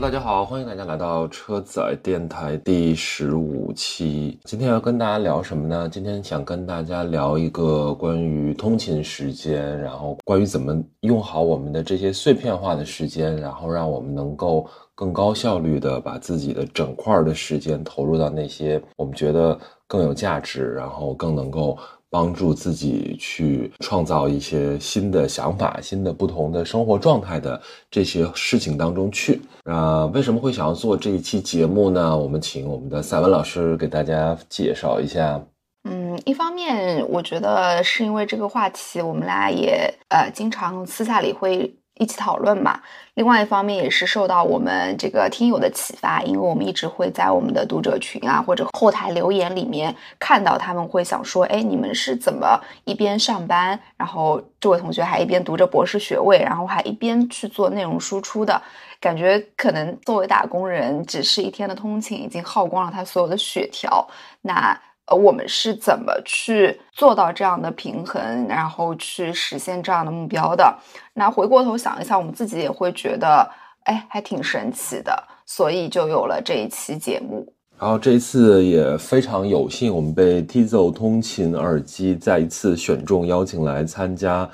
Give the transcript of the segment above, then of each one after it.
大家好，欢迎大家来到车载电台第十五期。今天要跟大家聊什么呢？今天想跟大家聊一个关于通勤时间，然后关于怎么用好我们的这些碎片化的时间，然后让我们能够更高效率的把自己的整块的时间投入到那些我们觉得更有价值，然后更能够。帮助自己去创造一些新的想法、新的不同的生活状态的这些事情当中去。啊，为什么会想要做这一期节目呢？我们请我们的赛文老师给大家介绍一下。嗯，一方面我觉得是因为这个话题，我们俩也呃经常私下里会。一起讨论嘛。另外一方面也是受到我们这个听友的启发，因为我们一直会在我们的读者群啊或者后台留言里面看到他们会想说，哎，你们是怎么一边上班，然后这位同学还一边读着博士学位，然后还一边去做内容输出的？感觉可能作为打工人，只是一天的通勤已经耗光了他所有的血条。那。呃，我们是怎么去做到这样的平衡，然后去实现这样的目标的？那回过头想一下，我们自己也会觉得，哎，还挺神奇的，所以就有了这一期节目。然后这一次也非常有幸，我们被 Tizo 通勤耳机再一次选中，邀请来参加。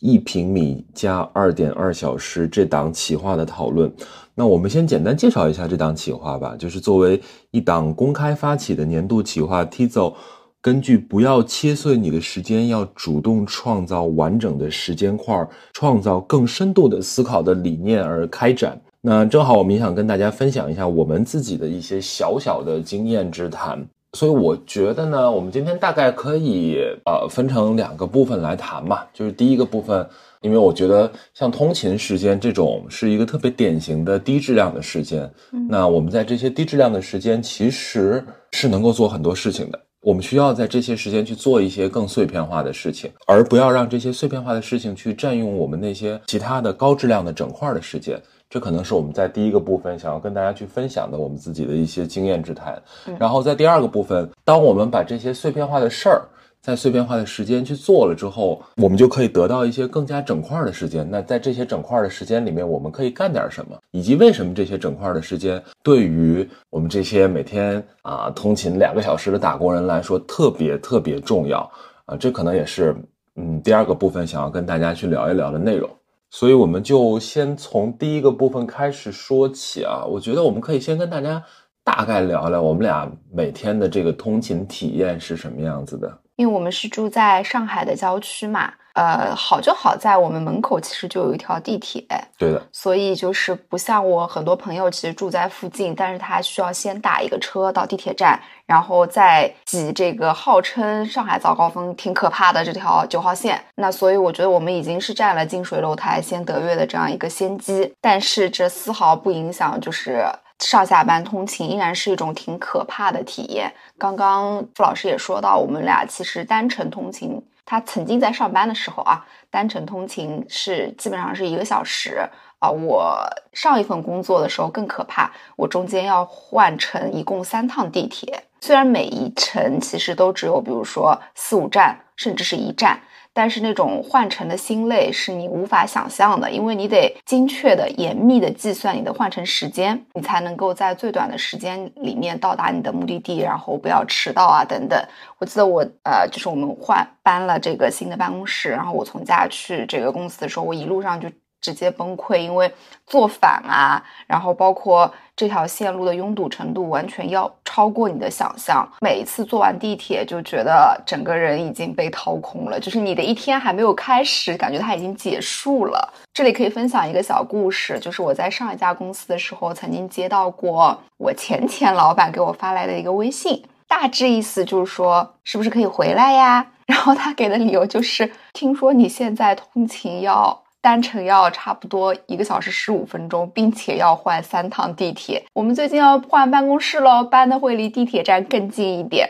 一平米加二点二小时这档企划的讨论，那我们先简单介绍一下这档企划吧。就是作为一档公开发起的年度企划，Tizo 根据不要切碎你的时间，要主动创造完整的时间块，创造更深度的思考的理念而开展。那正好我们也想跟大家分享一下我们自己的一些小小的经验之谈。所以我觉得呢，我们今天大概可以呃分成两个部分来谈嘛。就是第一个部分，因为我觉得像通勤时间这种是一个特别典型的低质量的时间。那我们在这些低质量的时间，其实是能够做很多事情的。我们需要在这些时间去做一些更碎片化的事情，而不要让这些碎片化的事情去占用我们那些其他的高质量的整块的时间。这可能是我们在第一个部分想要跟大家去分享的我们自己的一些经验之谈。然后在第二个部分，当我们把这些碎片化的事儿在碎片化的时间去做了之后，我们就可以得到一些更加整块的时间。那在这些整块的时间里面，我们可以干点什么？以及为什么这些整块的时间对于我们这些每天啊通勤两个小时的打工人来说特别特别重要啊？这可能也是嗯第二个部分想要跟大家去聊一聊的内容。所以我们就先从第一个部分开始说起啊，我觉得我们可以先跟大家大概聊聊我们俩每天的这个通勤体验是什么样子的。因为我们是住在上海的郊区嘛。呃，好就好在我们门口其实就有一条地铁，对的，所以就是不像我很多朋友其实住在附近，但是他需要先打一个车到地铁站，然后再挤这个号称上海早高峰挺可怕的这条九号线。那所以我觉得我们已经是占了近水楼台先得月的这样一个先机，但是这丝毫不影响就是上下班通勤依然是一种挺可怕的体验。刚刚傅老师也说到，我们俩其实单程通勤。他曾经在上班的时候啊，单程通勤是基本上是一个小时啊。我上一份工作的时候更可怕，我中间要换乘一共三趟地铁，虽然每一程其实都只有比如说四五站，甚至是一站。但是那种换乘的心累是你无法想象的，因为你得精确的、严密的计算你的换乘时间，你才能够在最短的时间里面到达你的目的地，然后不要迟到啊等等。我记得我呃，就是我们换搬了这个新的办公室，然后我从家去这个公司的时候，我一路上就。直接崩溃，因为坐反啊，然后包括这条线路的拥堵程度完全要超过你的想象。每一次坐完地铁，就觉得整个人已经被掏空了，就是你的一天还没有开始，感觉它已经结束了。这里可以分享一个小故事，就是我在上一家公司的时候，曾经接到过我前前老板给我发来的一个微信，大致意思就是说，是不是可以回来呀？然后他给的理由就是，听说你现在通勤要。单程要差不多一个小时十五分钟，并且要换三趟地铁。我们最近要换办公室喽，搬的会离地铁站更近一点。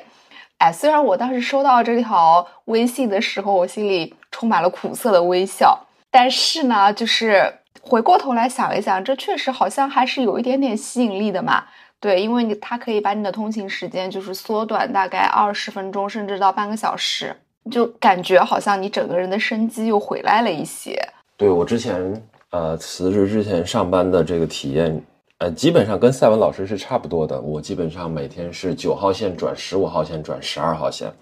哎，虽然我当时收到这条微信的时候，我心里充满了苦涩的微笑，但是呢，就是回过头来想一想，这确实好像还是有一点点吸引力的嘛。对，因为你它可以把你的通勤时间就是缩短大概二十分钟，甚至到半个小时，就感觉好像你整个人的生机又回来了一些。对我之前呃辞职之前上班的这个体验呃，基本上跟赛文老师是差不多的。我基本上每天是九号线转十五号线转十二号线，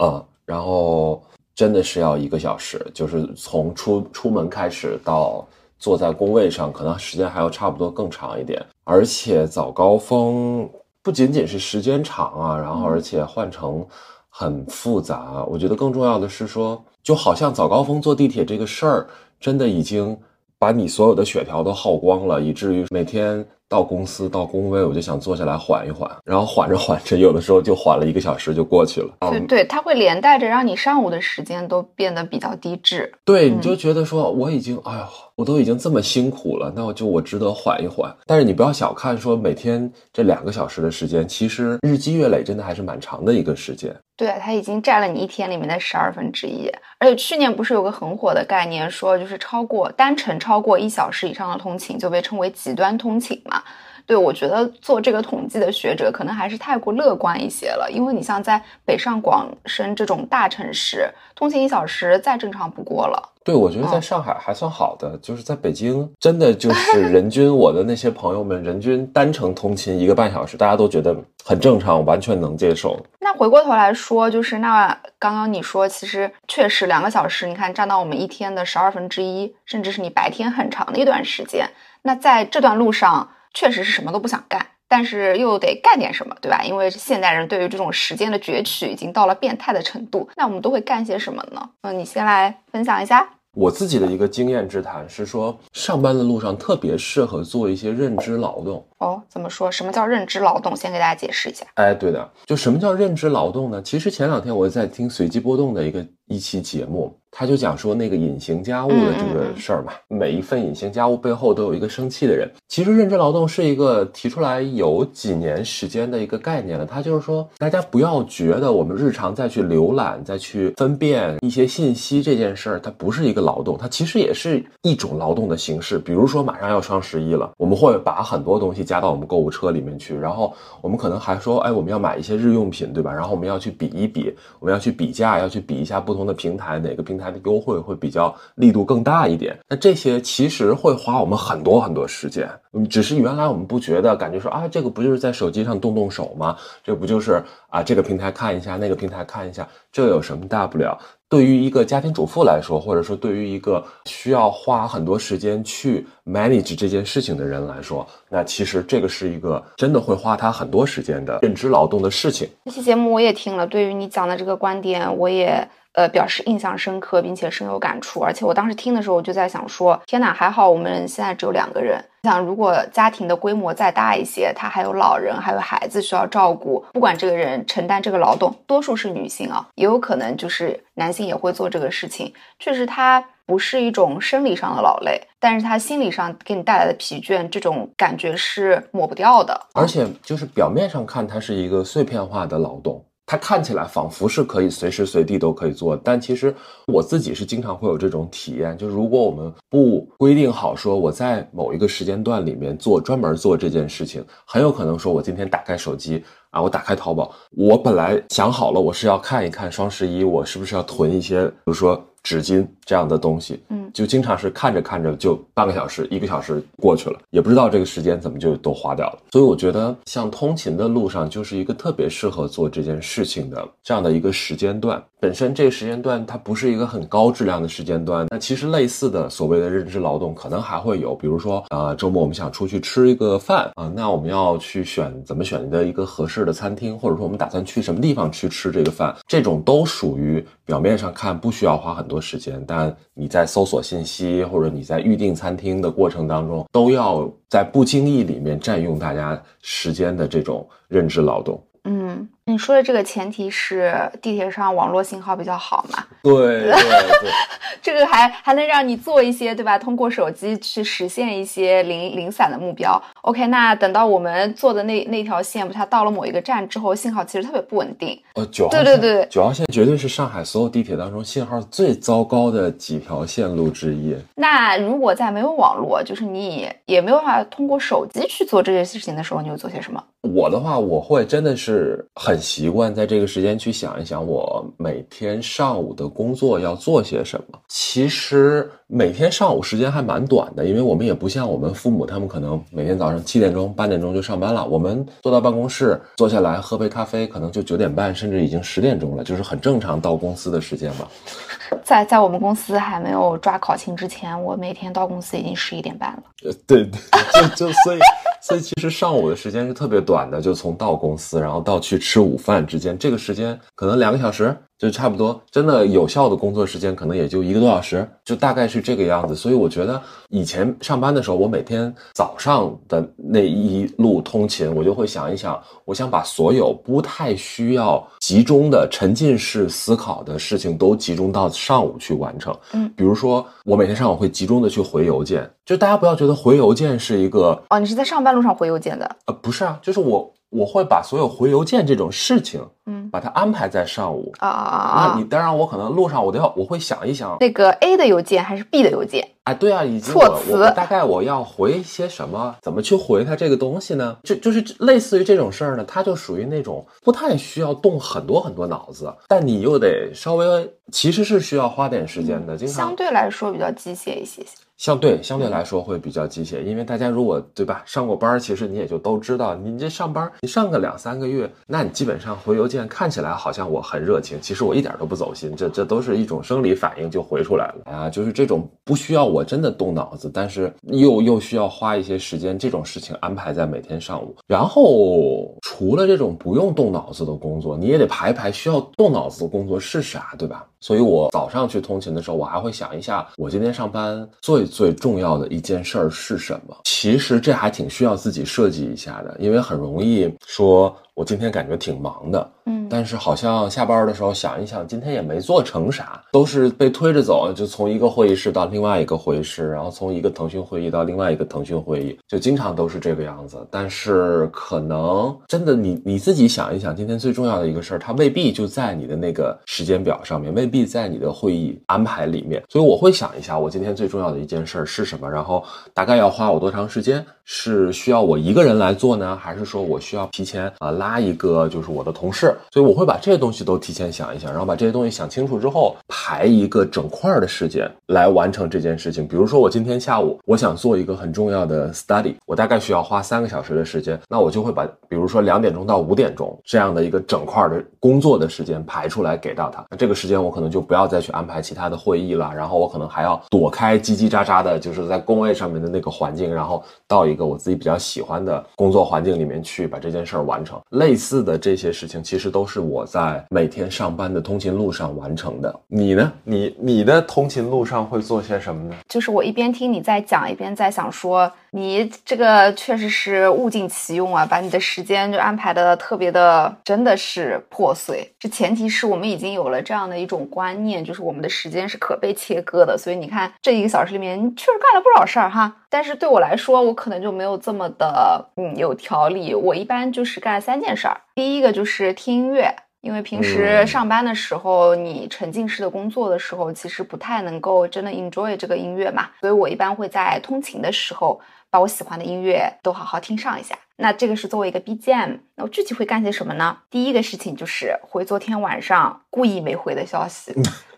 嗯，然后真的是要一个小时，就是从出出门开始到坐在工位上，可能时间还要差不多更长一点。而且早高峰不仅仅是时间长啊，然后而且换乘很复杂。我觉得更重要的是说，就好像早高峰坐地铁这个事儿，真的已经。把你所有的血条都耗光了，以至于每天到公司到工位，我就想坐下来缓一缓，然后缓着缓着，有的时候就缓了一个小时就过去了。对对，它会连带着让你上午的时间都变得比较低质。对，你就觉得说我已经，哎呦，我都已经这么辛苦了，那我就我值得缓一缓。但是你不要小看说每天这两个小时的时间，其实日积月累，真的还是蛮长的一个时间。对，它已经占了你一天里面的十二分之一。而且去年不是有个很火的概念，说就是超过单程超过一小时以上的通勤就被称为极端通勤嘛？对我觉得做这个统计的学者可能还是太过乐观一些了，因为你像在北上广深这种大城市，通勤一小时再正常不过了。对，我觉得在上海还算好的，就是在北京，真的就是 人均，我的那些朋友们，人均单程通勤一个半小时，大家都觉得很正常，完全能接受。那回过头来说，就是那刚刚你说，其实确实两个小时，你看占到我们一天的十二分之一，甚至是你白天很长的一段时间。那在这段路上，确实是什么都不想干，但是又得干点什么，对吧？因为现代人对于这种时间的攫取已经到了变态的程度。那我们都会干些什么呢？嗯，你先来分享一下。我自己的一个经验之谈是说，上班的路上特别适合做一些认知劳动。哦，怎么说？什么叫认知劳动？先给大家解释一下。哎，对的，就什么叫认知劳动呢？其实前两天我在听随机波动的一个一期节目。他就讲说那个隐形家务的这个事儿嘛，每一份隐形家务背后都有一个生气的人。其实认知劳动是一个提出来有几年时间的一个概念了。他就是说，大家不要觉得我们日常再去浏览、再去分辨一些信息这件事儿，它不是一个劳动，它其实也是一种劳动的形式。比如说马上要双十一了，我们会把很多东西加到我们购物车里面去，然后我们可能还说，哎，我们要买一些日用品，对吧？然后我们要去比一比，我们要去比价，要去比一下不同的平台，哪个平台。的优惠会比较力度更大一点，那这些其实会花我们很多很多时间。嗯，只是原来我们不觉得，感觉说啊，这个不就是在手机上动动手吗？这不就是啊，这个平台看一下，那个平台看一下，这有什么大不了？对于一个家庭主妇来说，或者说对于一个需要花很多时间去 manage 这件事情的人来说，那其实这个是一个真的会花他很多时间的认知劳动的事情。这期节目我也听了，对于你讲的这个观点，我也。呃，表示印象深刻，并且深有感触。而且我当时听的时候，我就在想说，天哪，还好我们现在只有两个人。想如果家庭的规模再大一些，他还有老人，还有孩子需要照顾，不管这个人承担这个劳动，多数是女性啊，也有可能就是男性也会做这个事情。确实，他不是一种生理上的劳累，但是他心理上给你带来的疲倦，这种感觉是抹不掉的。而且，就是表面上看，它是一个碎片化的劳动。它看起来仿佛是可以随时随地都可以做，但其实我自己是经常会有这种体验，就是如果我们不规定好说我在某一个时间段里面做专门做这件事情，很有可能说我今天打开手机啊，我打开淘宝，我本来想好了我是要看一看双十一，我是不是要囤一些，比如说。纸巾这样的东西，嗯，就经常是看着看着就半个小时、一个小时过去了，也不知道这个时间怎么就都花掉了。所以我觉得，像通勤的路上就是一个特别适合做这件事情的这样的一个时间段。本身这个时间段它不是一个很高质量的时间段，那其实类似的所谓的认知劳动可能还会有，比如说啊，周末我们想出去吃一个饭啊，那我们要去选怎么选择一个合适的餐厅，或者说我们打算去什么地方去吃这个饭，这种都属于表面上看不需要花很多。时间，但你在搜索信息或者你在预订餐厅的过程当中，都要在不经意里面占用大家时间的这种认知劳动。嗯。你说的这个前提是地铁上网络信号比较好嘛？对对对，这个还还能让你做一些对吧？通过手机去实现一些零零散的目标。OK，那等到我们坐的那那条线，它到了某一个站之后，信号其实特别不稳定。呃，九号线，对对对，九号线绝对是上海所有地铁当中信号最糟糕的几条线路之一。那如果在没有网络，就是你也没有办法通过手机去做这些事情的时候，你会做些什么？我的话，我会真的是很。很习惯在这个时间去想一想，我每天上午的工作要做些什么。其实每天上午时间还蛮短的，因为我们也不像我们父母，他们可能每天早上七点钟、八点钟就上班了。我们坐到办公室，坐下来喝杯咖啡，可能就九点半，甚至已经十点钟了，就是很正常到公司的时间吧。在在我们公司还没有抓考勤之前，我每天到公司已经十一点半了。呃，对对，就就所以所以其实上午的时间是特别短的，就从到公司然后到去吃午饭之间，这个时间可能两个小时就差不多。真的有效的工作时间可能也就一个多小时，就大概是这个样子。所以我觉得以前上班的时候，我每天早上的那一路通勤，我就会想一想，我想把所有不太需要集中的沉浸式思考的事情都集中到上午去完成。嗯，比如说我每天上午会集中的去回邮件，就大家不要觉得回邮件是一个哦，你是在上班路上回邮件的？呃，不是啊，就是我我会把所有回邮件这种事情，嗯把它安排在上午。啊啊啊啊！那你当然，我可能路上我都要，我会想一想，那个 A 的邮件还是 B 的邮件？哎，对啊，以及措我辞我大概我要回一些什么，怎么去回它这个东西呢？就就是类似于这种事儿呢，它就属于那种不太需要动很多很多脑子，但你又得稍微，其实是需要花点时间的，经常相对来说比较机械一些些。相对相对来说会比较机械，因为大家如果对吧上过班，其实你也就都知道，你这上班你上个两三个月，那你基本上回邮件看起来好像我很热情，其实我一点都不走心，这这都是一种生理反应就回出来了啊，就是这种不需要我真的动脑子，但是又又需要花一些时间，这种事情安排在每天上午。然后除了这种不用动脑子的工作，你也得排一排需要动脑子的工作是啥，对吧？所以我早上去通勤的时候，我还会想一下，我今天上班最最重要的一件事儿是什么。其实这还挺需要自己设计一下的，因为很容易说，我今天感觉挺忙的，嗯，但是好像下班的时候想一想，今天也没做成啥，都是被推着走，就从一个会议室到另外一个会议室，然后从一个腾讯会议到另外一个腾讯会议，就经常都是这个样子。但是可能真的你你自己想一想，今天最重要的一个事儿，它未必就在你的那个时间表上面，未必在你的会议安排里面。所以我会想一下，我今天最重要的一件事儿是什么，然后大概要花我多长时间，是需要我一个人来做呢，还是说我需要提前啊、拉一个就是我的同事？所以我会把这些东西都提前想一想，然后把这些东西想清楚之后，排一个整块的时间来完成这件事情。比如说我今天下午我想做一个很重要的 study，我大概需要花三个小时的时间，那我就会把比如说两点钟到五点钟这样的一个整块的工作的时间排出来给到他。那这个时间我可能就不要再去安排其他的会议了，然后我可能还要躲开叽叽喳喳的，就是在工位上面的那个环境，然后到一一个我自己比较喜欢的工作环境里面去把这件事儿完成。类似的这些事情，其实都是我在每天上班的通勤路上完成的。你呢？你你的通勤路上会做些什么呢？就是我一边听你在讲，一边在想说，你这个确实是物尽其用啊，把你的时间就安排的特别的，真的是破碎。这前提是我们已经有了这样的一种观念，就是我们的时间是可被切割的。所以你看，这一个小时里面，你确实干了不少事儿哈。但是对我来说，我可能就没有这么的嗯有条理。我一般就是干三件事儿，第一个就是听音乐。因为平时嗯上班的时候，你沉浸式的工作的时候，其实不太能够真的 enjoy 这个音乐嘛，所以我一般会在通勤的时候把我喜欢的音乐都好好听上一下。那这个是作为一个 BGM，那我具体会干些什么呢？第一个事情就是回昨天晚上故意没回的消息。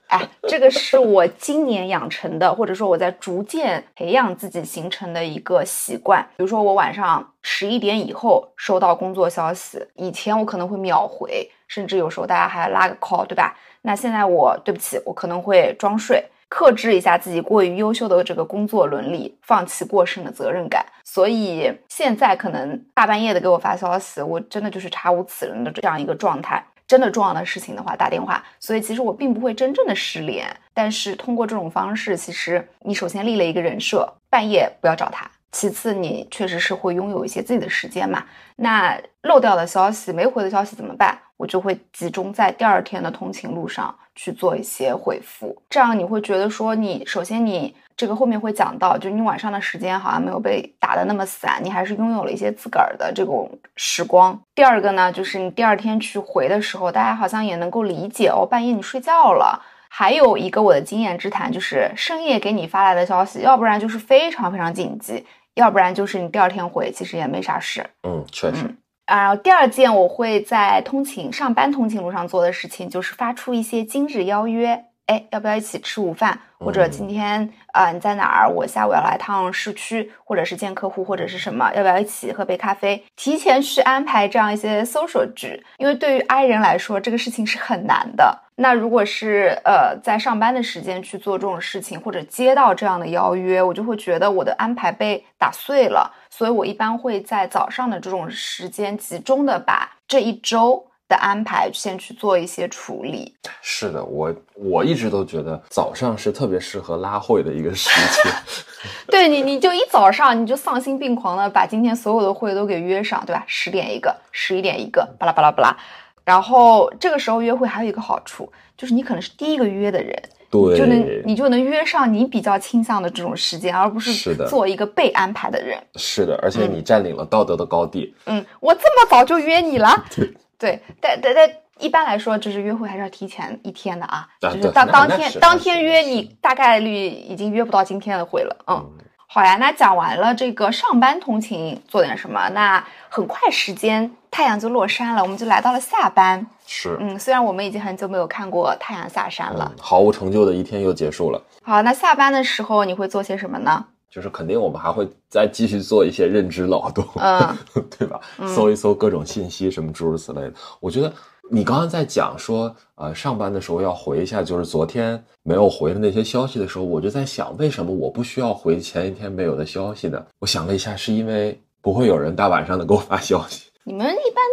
哎，这个是我今年养成的，或者说我在逐渐培养自己形成的一个习惯。比如说，我晚上十一点以后收到工作消息，以前我可能会秒回，甚至有时候大家还拉个 call，对吧？那现在我对不起，我可能会装睡，克制一下自己过于优秀的这个工作伦理，放弃过剩的责任感。所以现在可能大半夜的给我发消息，我真的就是查无此人的这样一个状态。真的重要的事情的话打电话，所以其实我并不会真正的失联，但是通过这种方式，其实你首先立了一个人设，半夜不要找他。其次，你确实是会拥有一些自己的时间嘛。那漏掉的消息、没回的消息怎么办？我就会集中在第二天的通勤路上去做一些回复，这样你会觉得说你，首先你这个后面会讲到，就你晚上的时间好像没有被打得那么散，你还是拥有了一些自个儿的这种时光。第二个呢，就是你第二天去回的时候，大家好像也能够理解哦，半夜你睡觉了。还有一个我的经验之谈，就是深夜给你发来的消息，要不然就是非常非常紧急，要不然就是你第二天回，其实也没啥事。嗯，确实。然啊第二件我会在通勤上班通勤路上做的事情，就是发出一些今日邀约。哎，要不要一起吃午饭？或者今天啊你在哪儿？我下午要来趟市区，或者是见客户，或者是什么？要不要一起喝杯咖啡？提前去安排这样一些 social 局，因为对于 I 人来说，这个事情是很难的。那如果是呃在上班的时间去做这种事情，或者接到这样的邀约，我就会觉得我的安排被打碎了。所以我一般会在早上的这种时间，集中的把这一周。的安排先去做一些处理。是的，我我一直都觉得早上是特别适合拉会的一个时间。对你，你就一早上你就丧心病狂的把今天所有的会都给约上，对吧？十点一个，十一点一个，巴拉巴拉巴拉。然后这个时候约会还有一个好处，就是你可能是第一个约的人，对，就能你就能约上你比较倾向的这种时间，而不是做一个被安排的人。是的，而且你占领了道德的高地。嗯，我这么早就约你了。对，但但但一般来说，就是约会还是要提前一天的啊，就是当当天当天约你，大概率已经约不到今天的会了。嗯，好呀，那讲完了这个上班通勤做点什么，那很快时间太阳就落山了，我们就来到了下班。是，嗯，虽然我们已经很久没有看过太阳下山了，毫无成就的一天又结束了。好，那下班的时候你会做些什么呢？就是肯定我们还会再继续做一些认知劳动，嗯，对吧？搜一搜各种信息，什么诸如此类的。我觉得你刚刚在讲说，呃，上班的时候要回一下，就是昨天没有回的那些消息的时候，我就在想，为什么我不需要回前一天没有的消息呢？我想了一下，是因为不会有人大晚上的给我发消息。你们一般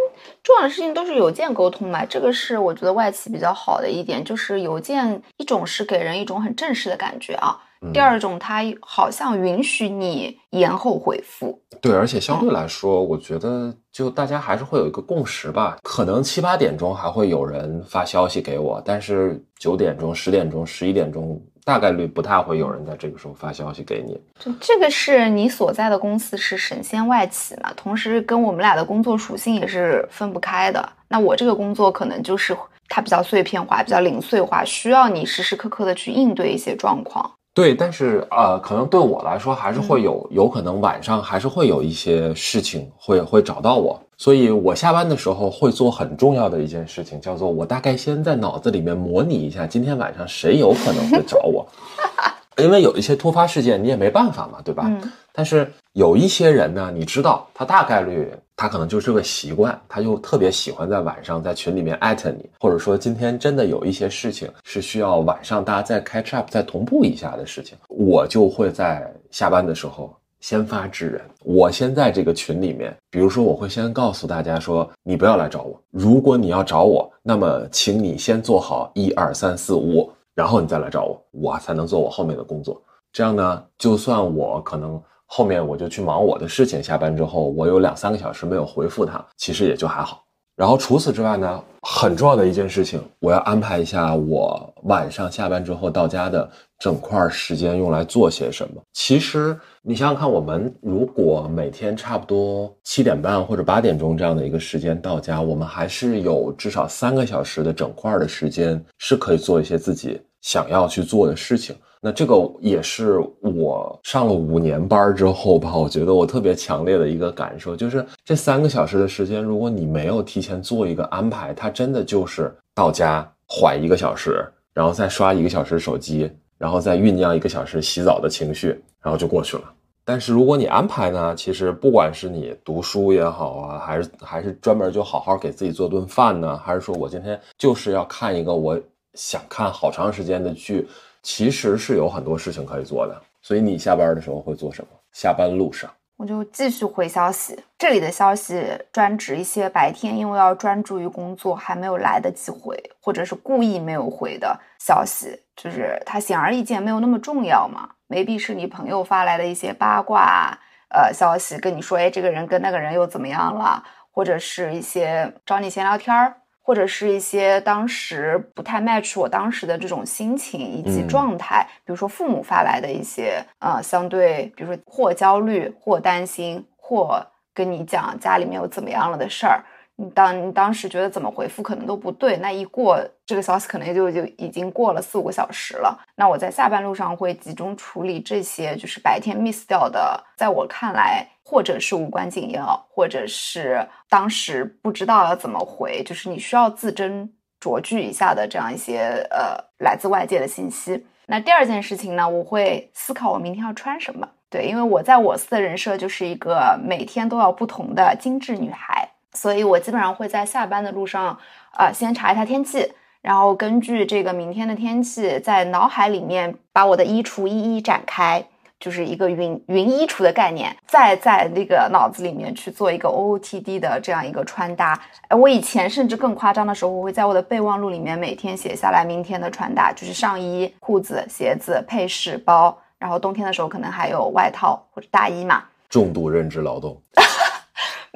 重要的事情都是邮件沟通嘛？这个是我觉得外企比较好的一点，就是邮件一种是给人一种很正式的感觉啊。第二种，它好像允许你延后回复。对，而且相对来说，我觉得就大家还是会有一个共识吧。可能七八点钟还会有人发消息给我，但是九点钟、十点钟、十一点钟，大概率不太会有人在这个时候发消息给你。就这个是你所在的公司是神仙外企嘛？同时跟我们俩的工作属性也是分不开的。那我这个工作可能就是它比较碎片化、比较零碎化，需要你时时刻刻的去应对一些状况。对，但是呃，可能对我来说还是会有，有可能晚上还是会有一些事情会会找到我，所以我下班的时候会做很重要的一件事情，叫做我大概先在脑子里面模拟一下今天晚上谁有可能会找我。因为有一些突发事件，你也没办法嘛，对吧？嗯。但是有一些人呢，你知道，他大概率他可能就是个习惯，他就特别喜欢在晚上在群里面艾特你，或者说今天真的有一些事情是需要晚上大家再 catch up 再同步一下的事情，我就会在下班的时候先发制人。我先在这个群里面，比如说我会先告诉大家说，你不要来找我，如果你要找我，那么请你先做好一二三四五。然后你再来找我，我才能做我后面的工作。这样呢，就算我可能后面我就去忙我的事情，下班之后我有两三个小时没有回复他，其实也就还好。然后除此之外呢，很重要的一件事情，我要安排一下我晚上下班之后到家的整块时间用来做些什么。其实你想想看，我们如果每天差不多七点半或者八点钟这样的一个时间到家，我们还是有至少三个小时的整块的时间是可以做一些自己。想要去做的事情，那这个也是我上了五年班之后吧，我觉得我特别强烈的一个感受，就是这三个小时的时间，如果你没有提前做一个安排，它真的就是到家缓一个小时，然后再刷一个小时手机，然后再酝酿一个小时洗澡的情绪，然后就过去了。但是如果你安排呢，其实不管是你读书也好啊，还是还是专门就好好给自己做顿饭呢，还是说我今天就是要看一个我。想看好长时间的剧，其实是有很多事情可以做的。所以你下班的时候会做什么？下班路上，我就继续回消息。这里的消息专指一些白天因为要专注于工作还没有来得及回，或者是故意没有回的消息，就是它显而易见没有那么重要嘛。没必是你朋友发来的一些八卦呃消息，跟你说，哎，这个人跟那个人又怎么样了，或者是一些找你闲聊天儿。或者是一些当时不太 match 我当时的这种心情以及状态，比如说父母发来的一些呃相对，比如说或焦虑或担心或跟你讲家里面有怎么样了的事儿，你当你当时觉得怎么回复可能都不对，那一过这个消息可能就就已经过了四五个小时了。那我在下班路上会集中处理这些，就是白天 miss 掉的，在我看来，或者是无关紧要，或者是当时不知道要怎么回，就是你需要字斟酌句一下的这样一些呃来自外界的信息。那第二件事情呢，我会思考我明天要穿什么。对，因为我在我司的人设就是一个每天都要不同的精致女孩。所以我基本上会在下班的路上，呃，先查一下天气，然后根据这个明天的天气，在脑海里面把我的衣橱一一展开，就是一个云云衣橱的概念，再在那个脑子里面去做一个 OOTD 的这样一个穿搭。哎，我以前甚至更夸张的时候，我会在我的备忘录里面每天写下来明天的穿搭，就是上衣、裤子、鞋子、配饰、包，然后冬天的时候可能还有外套或者大衣嘛。重度认知劳动。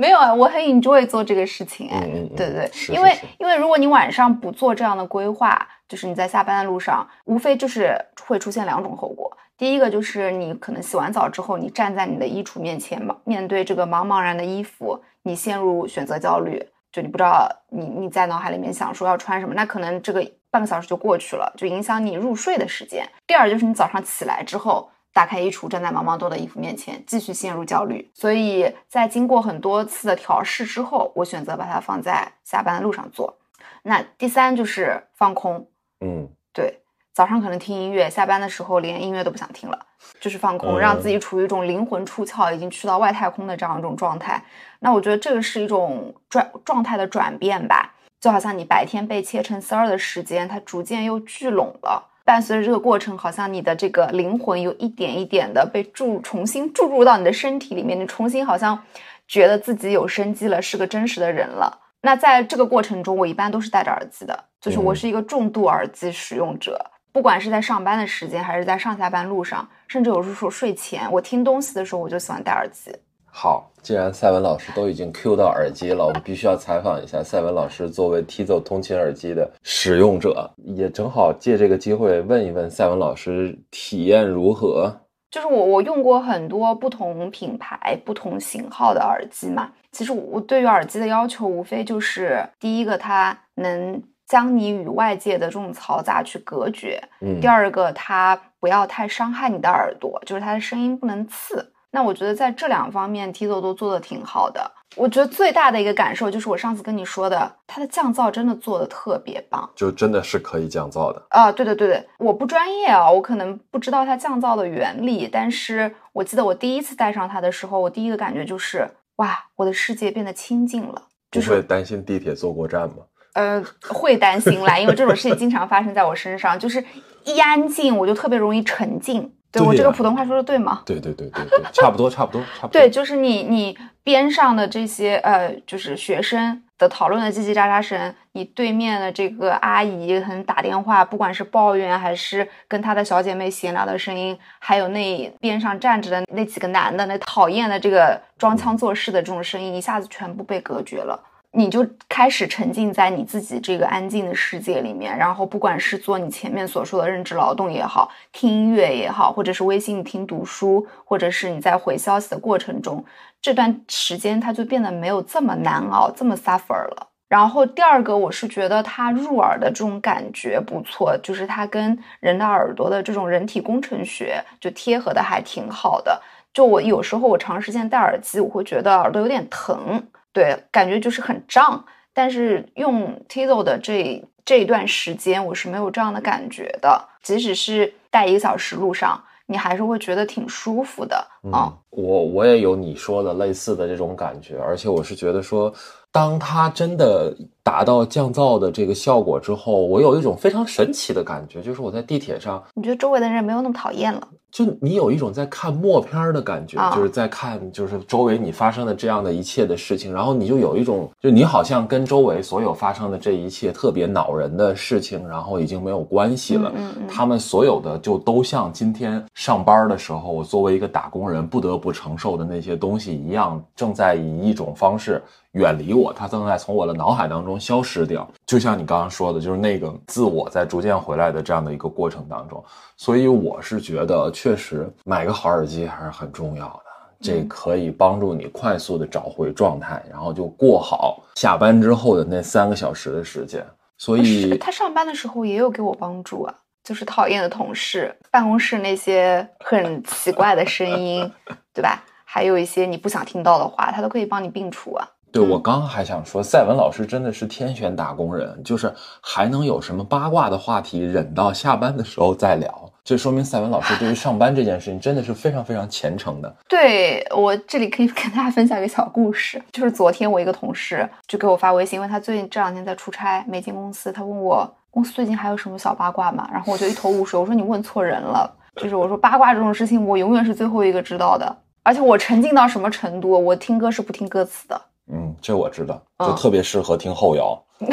没有啊，我很 enjoy 做这个事情哎，对对，因为因为如果你晚上不做这样的规划，就是你在下班的路上，无非就是会出现两种后果。第一个就是你可能洗完澡之后，你站在你的衣橱面前嘛，面对这个茫茫然的衣服，你陷入选择焦虑，就你不知道你你在脑海里面想说要穿什么，那可能这个半个小时就过去了，就影响你入睡的时间。第二就是你早上起来之后。打开衣橱，站在毛毛多的衣服面前，继续陷入焦虑。所以在经过很多次的调试之后，我选择把它放在下班的路上做。那第三就是放空，嗯，对，早上可能听音乐，下班的时候连音乐都不想听了，就是放空，让自己处于一种灵魂出窍，已经去到外太空的这样一种状态。那我觉得这个是一种转状态的转变吧，就好像你白天被切成丝儿的时间，它逐渐又聚拢了。伴随着这个过程，好像你的这个灵魂有一点一点的被注重新注入到你的身体里面，你重新好像觉得自己有生机了，是个真实的人了。那在这个过程中，我一般都是戴着耳机的，就是我是一个重度耳机使用者，不管是在上班的时间，还是在上下班路上，甚至有时候睡前，我听东西的时候，我就喜欢戴耳机。好，既然赛文老师都已经 Q 到耳机了，我们必须要采访一下赛文老师。作为 Tizo 通勤耳机的使用者，也正好借这个机会问一问赛文老师体验如何。就是我，我用过很多不同品牌、不同型号的耳机嘛。其实我对于耳机的要求，无非就是第一个，它能将你与外界的这种嘈杂去隔绝；嗯，第二个，它不要太伤害你的耳朵，就是它的声音不能刺。那我觉得在这两方面，Tito 都做的挺好的。我觉得最大的一个感受就是我上次跟你说的，它的降噪真的做的特别棒，就真的是可以降噪的啊！对对对对，我不专业啊，我可能不知道它降噪的原理，但是我记得我第一次戴上它的时候，我第一个感觉就是哇，我的世界变得清静了。不会担心地铁坐过站吗？呃，会担心啦，因为这种事情经常发生在我身上，就是一安静我就特别容易沉浸。对我这个普通话说的对吗？对对对对对，差不多差不多差不多。对，就是你你边上的这些呃，就是学生的讨论的叽叽喳喳声，你对面的这个阿姨可能打电话，不管是抱怨还是跟她的小姐妹闲聊的声音，还有那边上站着的那几个男的那讨厌的这个装腔作势的这种声音，一下子全部被隔绝了。你就开始沉浸在你自己这个安静的世界里面，然后不管是做你前面所说的认知劳动也好，听音乐也好，或者是微信听读书，或者是你在回消息的过程中，这段时间它就变得没有这么难熬，这么 suffer 了。然后第二个，我是觉得它入耳的这种感觉不错，就是它跟人的耳朵的这种人体工程学就贴合的还挺好的。就我有时候我长时间戴耳机，我会觉得耳朵有点疼。对，感觉就是很胀，但是用 Tizo 的这这一段时间，我是没有这样的感觉的。即使是带一个小时路上，你还是会觉得挺舒服的啊。我我也有你说的类似的这种感觉，而且我是觉得说，当它真的达到降噪的这个效果之后，我有一种非常神奇的感觉，就是我在地铁上，你觉得周围的人没有那么讨厌了。就你有一种在看默片的感觉，就是在看就是周围你发生的这样的一切的事情，然后你就有一种，就你好像跟周围所有发生的这一切特别恼人的事情，然后已经没有关系了。嗯嗯，他们所有的就都像今天上班的时候，我作为一个打工人不得不承受的那些东西一样，正在以一种方式。远离我，它正在从我的脑海当中消失掉。就像你刚刚说的，就是那个自我在逐渐回来的这样的一个过程当中。所以我是觉得，确实买个好耳机还是很重要的。这可以帮助你快速的找回状态，然后就过好下班之后的那三个小时的时间。所以他上班的时候也有给我帮助啊，就是讨厌的同事，办公室那些很奇怪的声音，对吧？还有一些你不想听到的话，他都可以帮你摒除啊。对，我刚刚还想说，赛文老师真的是天选打工人，就是还能有什么八卦的话题忍到下班的时候再聊，这说明赛文老师对于上班这件事情真的是非常非常虔诚的。对我这里可以跟大家分享一个小故事，就是昨天我一个同事就给我发微信，因为他最近这两天在出差没进公司，他问我公司最近还有什么小八卦嘛？然后我就一头雾水，我说你问错人了，就是我说八卦这种事情，我永远是最后一个知道的，而且我沉浸到什么程度，我听歌是不听歌词的。嗯，这我知道，就特别适合听后摇。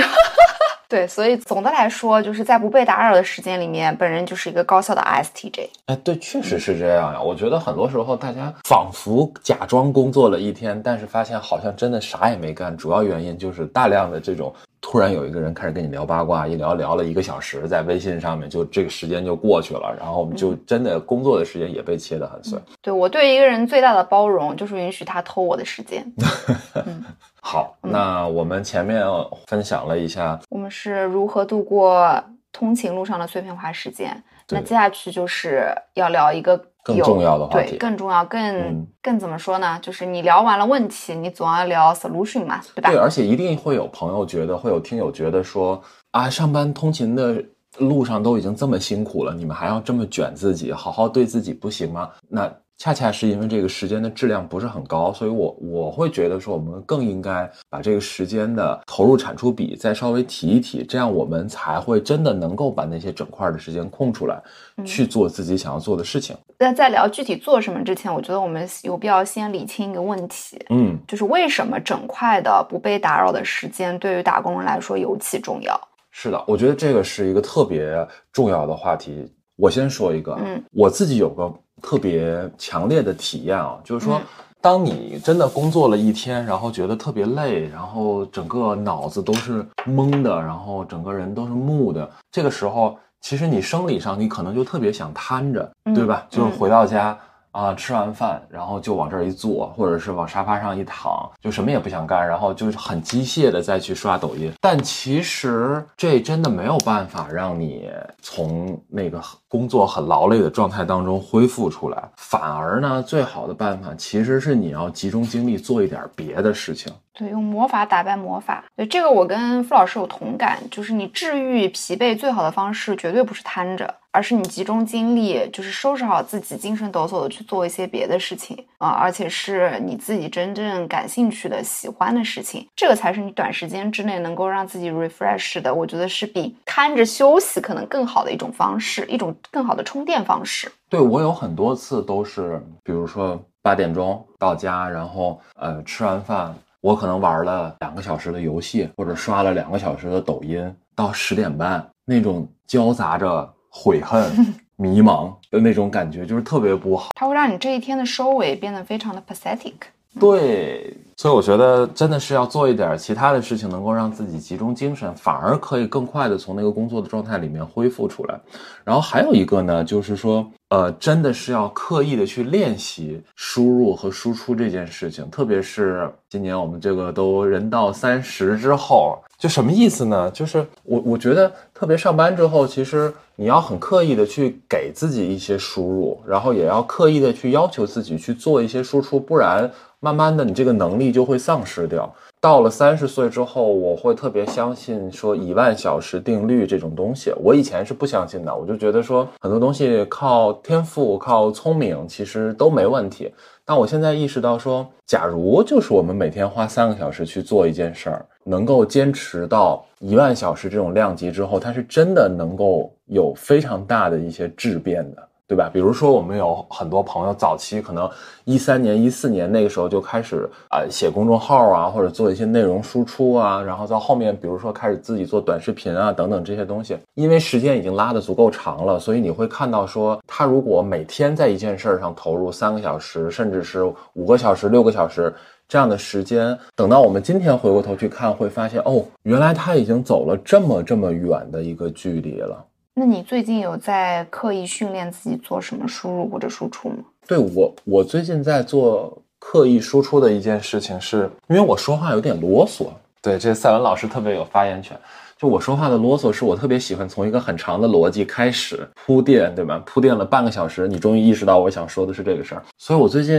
对，所以总的来说，就是在不被打扰的时间里面，本人就是一个高效的 ISTJ。哎，对，确实是这样呀。我觉得很多时候大家仿佛假装工作了一天，但是发现好像真的啥也没干。主要原因就是大量的这种突然有一个人开始跟你聊八卦，一聊聊了一个小时，在微信上面就这个时间就过去了，然后我们就真的工作的时间也被切得很碎。对我对一个人最大的包容就是允许他偷我的时间。好，那我们前面分享了一下，我们是如何度过通勤路上的碎片化时间。那接下去就是要聊一个更重要的话题，对，更重要、更更怎么说呢？就是你聊完了问题，你总要聊 solution 嘛，对吧？对，而且一定会有朋友觉得，会有听友觉得说，啊，上班通勤的路上都已经这么辛苦了，你们还要这么卷自己，好好对自己不行吗？那。恰恰是因为这个时间的质量不是很高，所以我我会觉得说，我们更应该把这个时间的投入产出比再稍微提一提，这样我们才会真的能够把那些整块的时间空出来，去做自己想要做的事情。那在聊具体做什么之前，我觉得我们有必要先理清一个问题，嗯，就是为什么整块的不被打扰的时间对于打工人来说尤其重要？是的，我觉得这个是一个特别重要的话题。我先说一个，嗯，我自己有个。特别强烈的体验啊，就是说，当你真的工作了一天，然后觉得特别累，然后整个脑子都是懵的，然后整个人都是木的，这个时候，其实你生理上你可能就特别想瘫着，对吧？就是回到家。啊，吃完饭然后就往这儿一坐，或者是往沙发上一躺，就什么也不想干，然后就是很机械的再去刷抖音。但其实这真的没有办法让你从那个工作很劳累的状态当中恢复出来。反而呢，最好的办法其实是你要集中精力做一点别的事情。对，用魔法打败魔法。对这个，我跟傅老师有同感，就是你治愈疲惫最好的方式绝对不是瘫着。而是你集中精力，就是收拾好自己，精神抖擞的去做一些别的事情啊，而且是你自己真正感兴趣的、喜欢的事情，这个才是你短时间之内能够让自己 refresh 的。我觉得是比看着休息可能更好的一种方式，一种更好的充电方式。对我有很多次都是，比如说八点钟到家，然后呃吃完饭，我可能玩了两个小时的游戏，或者刷了两个小时的抖音，到十点半那种交杂着。悔恨、迷茫的那种感觉，就是特别不好。它会让你这一天的收尾变得非常的 pathetic。对，所以我觉得真的是要做一点其他的事情，能够让自己集中精神，反而可以更快的从那个工作的状态里面恢复出来。然后还有一个呢，就是说，呃，真的是要刻意的去练习输入和输出这件事情，特别是今年我们这个都人到三十之后。就什么意思呢？就是我我觉得特别上班之后，其实你要很刻意的去给自己一些输入，然后也要刻意的去要求自己去做一些输出，不然慢慢的你这个能力就会丧失掉。到了三十岁之后，我会特别相信说一万小时定律这种东西。我以前是不相信的，我就觉得说很多东西靠天赋、靠聪明其实都没问题。但我现在意识到说，假如就是我们每天花三个小时去做一件事儿。能够坚持到一万小时这种量级之后，它是真的能够有非常大的一些质变的，对吧？比如说，我们有很多朋友早期可能一三年、一四年那个时候就开始啊写公众号啊，或者做一些内容输出啊，然后到后面，比如说开始自己做短视频啊等等这些东西，因为时间已经拉得足够长了，所以你会看到说，他如果每天在一件事儿上投入三个小时，甚至是五个小时、六个小时。这样的时间，等到我们今天回过头去看，会发现哦，原来他已经走了这么这么远的一个距离了。那你最近有在刻意训练自己做什么输入或者输出吗？对我，我最近在做刻意输出的一件事情，是因为我说话有点啰嗦。对，这赛文老师特别有发言权。就我说话的啰嗦，是我特别喜欢从一个很长的逻辑开始铺垫，对吧？铺垫了半个小时，你终于意识到我想说的是这个事儿。所以我最近，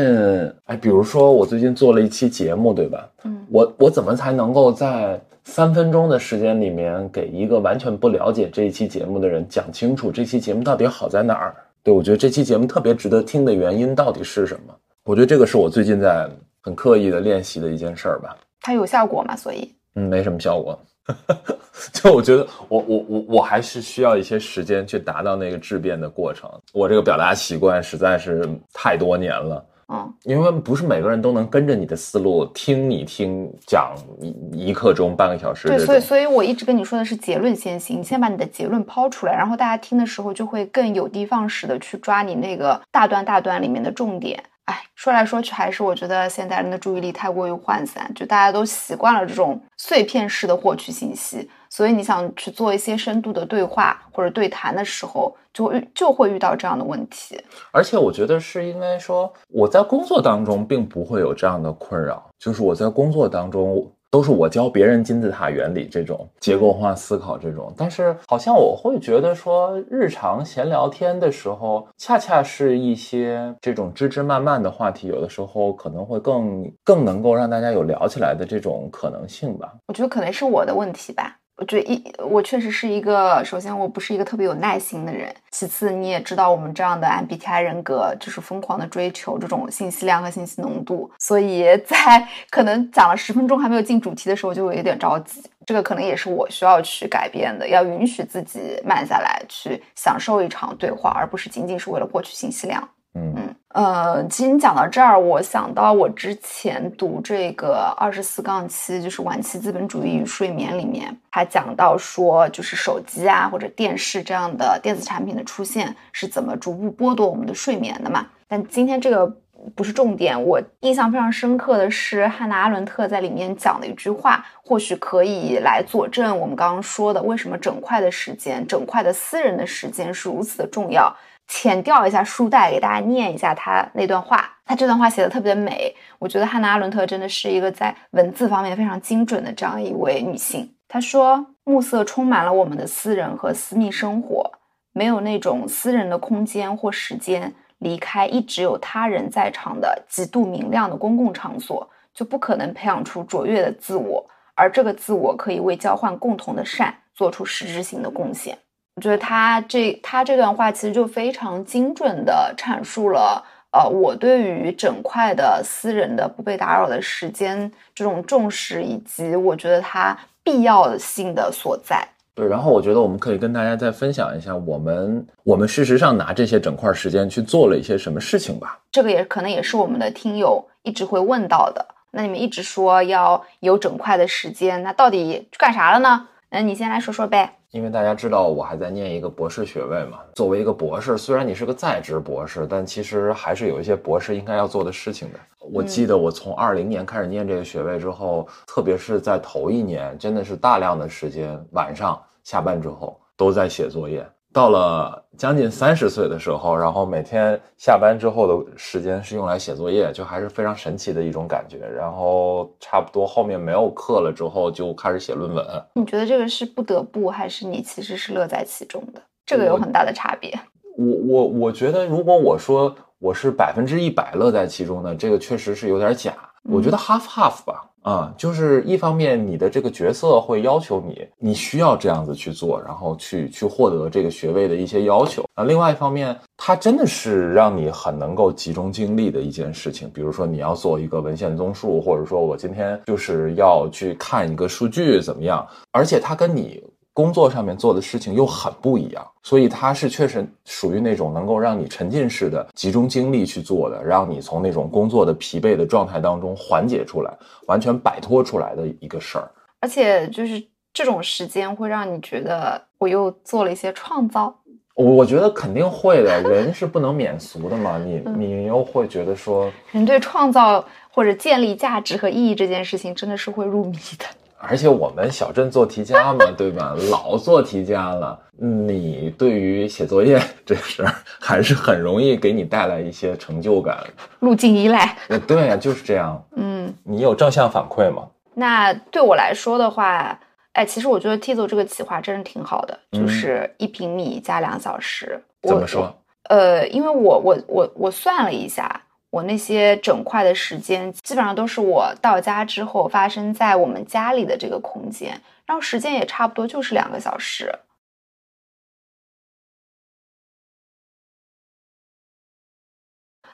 哎，比如说我最近做了一期节目，对吧？嗯，我我怎么才能够在三分钟的时间里面，给一个完全不了解这一期节目的人讲清楚这期节目到底好在哪儿？对我觉得这期节目特别值得听的原因到底是什么？我觉得这个是我最近在很刻意的练习的一件事儿吧。它有效果吗？所以，嗯，没什么效果。就我觉得，我我我我还是需要一些时间去达到那个质变的过程。我这个表达习惯实在是太多年了，嗯，因为不是每个人都能跟着你的思路听你听讲一一刻钟半个小时。对，所以所以我一直跟你说的是结论先行，你先把你的结论抛出来，然后大家听的时候就会更有的放矢的去抓你那个大段大段里面的重点。哎，说来说去还是我觉得现代人的注意力太过于涣散，就大家都习惯了这种碎片式的获取信息，所以你想去做一些深度的对话或者对谈的时候，就遇就会遇到这样的问题。而且我觉得是因为说我在工作当中并不会有这样的困扰，就是我在工作当中。都是我教别人金字塔原理这种结构化思考这种，但是好像我会觉得说，日常闲聊天的时候，恰恰是一些这种枝枝蔓蔓的话题，有的时候可能会更更能够让大家有聊起来的这种可能性吧。我觉得可能是我的问题吧。我觉得一，我确实是一个，首先我不是一个特别有耐心的人，其次你也知道我们这样的 MBTI 人格就是疯狂的追求这种信息量和信息浓度，所以在可能讲了十分钟还没有进主题的时候就有点着急，这个可能也是我需要去改变的，要允许自己慢下来，去享受一场对话，而不是仅仅是为了获取信息量。嗯呃，其实你讲到这儿，我想到我之前读这个二十四杠七，就是晚期资本主义与睡眠里面，他讲到说，就是手机啊或者电视这样的电子产品的出现是怎么逐步剥夺我们的睡眠的嘛。但今天这个不是重点，我印象非常深刻的是汉娜阿伦特在里面讲的一句话，或许可以来佐证我们刚刚说的，为什么整块的时间、整块的私人的时间是如此的重要。浅调一下书袋，给大家念一下他那段话。他这段话写的特别美，我觉得汉娜·阿伦特真的是一个在文字方面非常精准的这样一位女性。她说：“暮色充满了我们的私人和私密生活，没有那种私人的空间或时间，离开一直有他人在场的极度明亮的公共场所，就不可能培养出卓越的自我，而这个自我可以为交换共同的善做出实质性的贡献。”我觉得他这他这段话其实就非常精准的阐述了，呃，我对于整块的私人的不被打扰的时间这种重视，以及我觉得它必要性的所在。对，然后我觉得我们可以跟大家再分享一下，我们我们事实上拿这些整块时间去做了一些什么事情吧。这个也可能也是我们的听友一直会问到的。那你们一直说要有整块的时间，那到底干啥了呢？那你先来说说呗。因为大家知道我还在念一个博士学位嘛，作为一个博士，虽然你是个在职博士，但其实还是有一些博士应该要做的事情的。我记得我从二零年开始念这个学位之后，特别是在头一年，真的是大量的时间，晚上下班之后都在写作业。到了将近三十岁的时候，然后每天下班之后的时间是用来写作业，就还是非常神奇的一种感觉。然后差不多后面没有课了之后，就开始写论文。你觉得这个是不得不，还是你其实是乐在其中的？这个有很大的差别。我我我觉得，如果我说我是百分之一百乐在其中的，这个确实是有点假。我觉得 half half 吧。啊，就是一方面，你的这个角色会要求你，你需要这样子去做，然后去去获得这个学位的一些要求。啊，另外一方面，它真的是让你很能够集中精力的一件事情。比如说，你要做一个文献综述，或者说我今天就是要去看一个数据怎么样，而且它跟你。工作上面做的事情又很不一样，所以它是确实属于那种能够让你沉浸式的集中精力去做的，让你从那种工作的疲惫的状态当中缓解出来，完全摆脱出来的一个事儿。而且就是这种时间会让你觉得我又做了一些创造。我我觉得肯定会的，人是不能免俗的嘛。你你又会觉得说，人对创造或者建立价值和意义这件事情真的是会入迷的。而且我们小镇做题家嘛，对吧？老做题家了，你对于写作业 这事儿还是很容易给你带来一些成就感。路径依赖，呃对呀、就是这样。嗯，你有正向反馈吗？那对我来说的话，哎，其实我觉得 Tizo 这个企划真是挺好的，嗯就是一平米加两小时。我怎么说？呃，因为我我我我算了一下，我那些整块的时间基本上都是我到家之后发生在我们家里的这个空间，然后时间也差不多就是两个小时。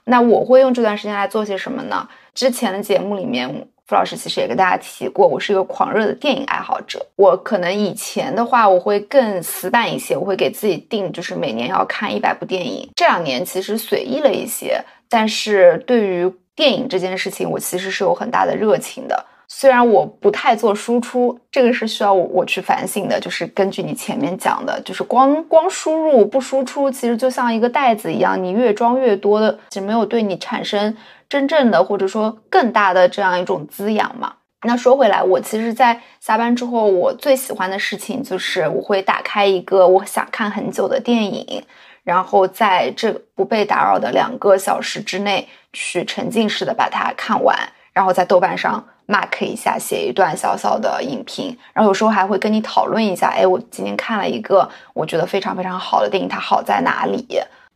那我会用这段时间来做些什么呢？之前的节目里面，傅老师其实也跟大家提过，我是一个狂热的电影爱好者。我可能以前的话，我会更死板一些，我会给自己定，就是每年要看一百部电影。这两年其实随意了一些，但是对于电影这件事情，我其实是有很大的热情的。虽然我不太做输出，这个是需要我我去反省的。就是根据你前面讲的，就是光光输入不输出，其实就像一个袋子一样，你越装越多的，其实没有对你产生真正的或者说更大的这样一种滋养嘛。那说回来，我其实，在下班之后，我最喜欢的事情就是我会打开一个我想看很久的电影，然后在这不被打扰的两个小时之内，去沉浸式的把它看完，然后在豆瓣上 mark 一下，写一段小小的影评，然后有时候还会跟你讨论一下，哎，我今天看了一个我觉得非常非常好的电影，它好在哪里？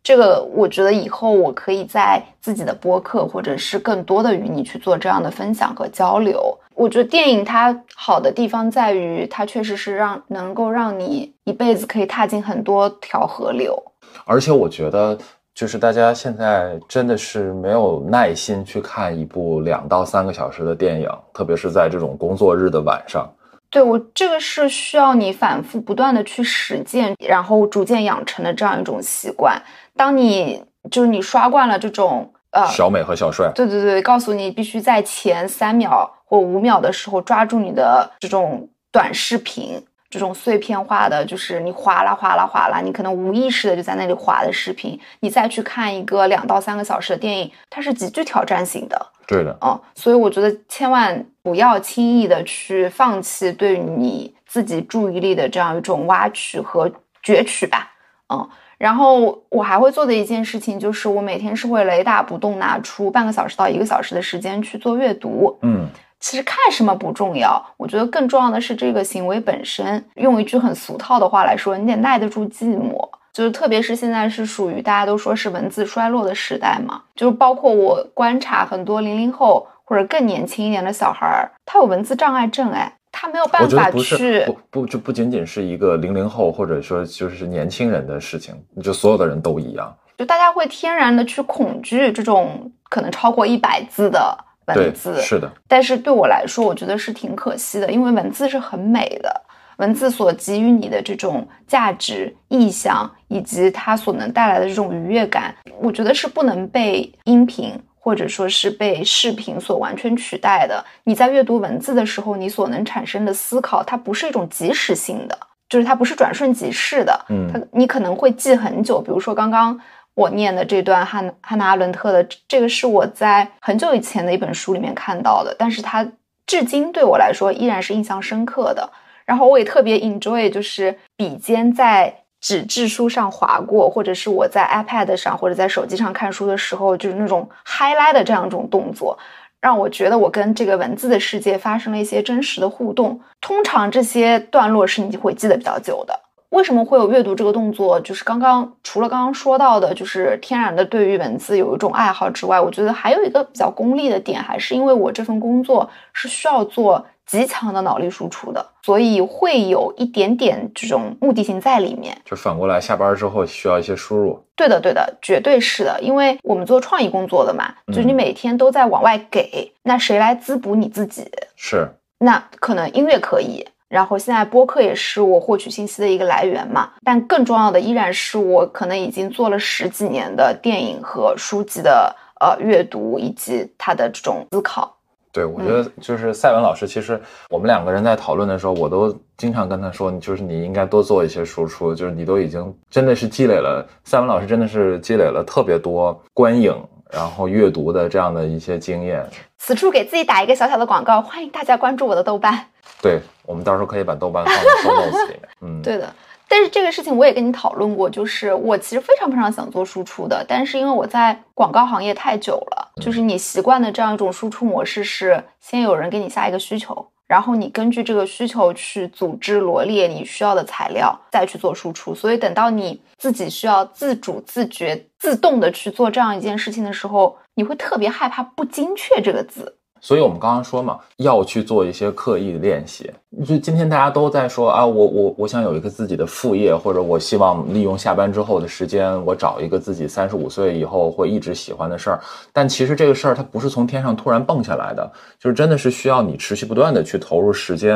这个我觉得以后我可以在自己的播客，或者是更多的与你去做这样的分享和交流。我觉得电影它好的地方在于，它确实是让能够让你一辈子可以踏进很多条河流。而且我觉得，就是大家现在真的是没有耐心去看一部两到三个小时的电影，特别是在这种工作日的晚上。对我这个是需要你反复不断的去实践，然后逐渐养成的这样一种习惯。当你就是你刷惯了这种呃，小美和小帅，对对对，告诉你必须在前三秒或五秒的时候抓住你的这种短视频，这种碎片化的，就是你哗啦哗啦哗啦，你可能无意识的就在那里划的视频，你再去看一个两到三个小时的电影，它是极具挑战性的。对的，嗯，所以我觉得千万不要轻易的去放弃对你自己注意力的这样一种挖取和攫取吧。嗯，然后我还会做的一件事情就是，我每天是会雷打不动拿出半个小时到一个小时的时间去做阅读。嗯，其实看什么不重要，我觉得更重要的是这个行为本身。用一句很俗套的话来说，你得耐得住寂寞。就是特别是现在是属于大家都说是文字衰落的时代嘛，就是包括我观察很多零零后或者更年轻一点的小孩儿，他有文字障碍症，哎，他没有办法觉得不是去不不就不仅仅是一个零零后或者说就是年轻人的事情，就所有的人都一样。就大家会天然的去恐惧这种可能超过一百字的文，字，是的，但是对我来说，我觉得是挺可惜的，因为文字是很美的，文字所给予你的这种价值、意象，以及它所能带来的这种愉悦感，我觉得是不能被音频或者说是被视频所完全取代的。你在阅读文字的时候，你所能产生的思考，它不是一种即时性的，就是它不是转瞬即逝的，嗯它你可能会记很久。比如说刚刚我念的这段汉汉娜阿伦特的，这个是我在很久以前的一本书里面看到的，但是它至今对我来说依然是印象深刻的。然后我也特别 enjoy，就是笔尖在纸质书上划过，或者是我在 iPad 上或者在手机上看书的时候，就是那种 highlight 的这样一种动作。让我觉得我跟这个文字的世界发生了一些真实的互动。通常这些段落是你会记得比较久的。为什么会有阅读这个动作？就是刚刚除了刚刚说到的，就是天然的对于文字有一种爱好之外，我觉得还有一个比较功利的点，还是因为我这份工作是需要做极强的脑力输出的，所以会有一点点这种目的性在里面。就反过来，下班之后需要一些输入。对的，对的，绝对是的，因为我们做创意工作的嘛，就是你嗯每天都在往外给，那谁来滋补你自己？是，那可能音乐可以，然后现在播客也是我获取信息的一个来源嘛。但更重要的依然是我可能已经做了十几年的电影和书籍的呃阅读以及他的这种思考。对，我觉得就是赛文老师，其实我们两个人在讨论的时候，我都经常跟他说，你就是你应该多做一些输出，就是你都已经真的是积累了，赛文老师真的是积累了特别多观影，然后阅读的这样的一些经验。此处给自己打一个小小的广告，欢迎大家关注我的豆瓣。对，我们到时候可以把豆瓣放在 show notes 里面。嗯，对的。但是这个事情我也跟你讨论过，就是我其实非常非常想做输出的，但是因为我在广告行业太久了，就是你习惯的这样一种输出模式是，先有人给你下一个需求，然后你根据这个需求去组织罗列你需要的材料，再去做输出。所以等到你自己需要自主、自觉、自动的去做这样一件事情的时候，你会特别害怕“不精确”这个字。所以，我们刚刚说嘛，要去做一些刻意的练习。就今天大家都在说啊，我我我想有一个自己的副业，或者我希望利用下班之后的时间，我找一个自己三十五岁以后会一直喜欢的事儿。但其实这个事儿它不是从天上突然蹦下来的，就是真的是需要你持续不断的去投入时间，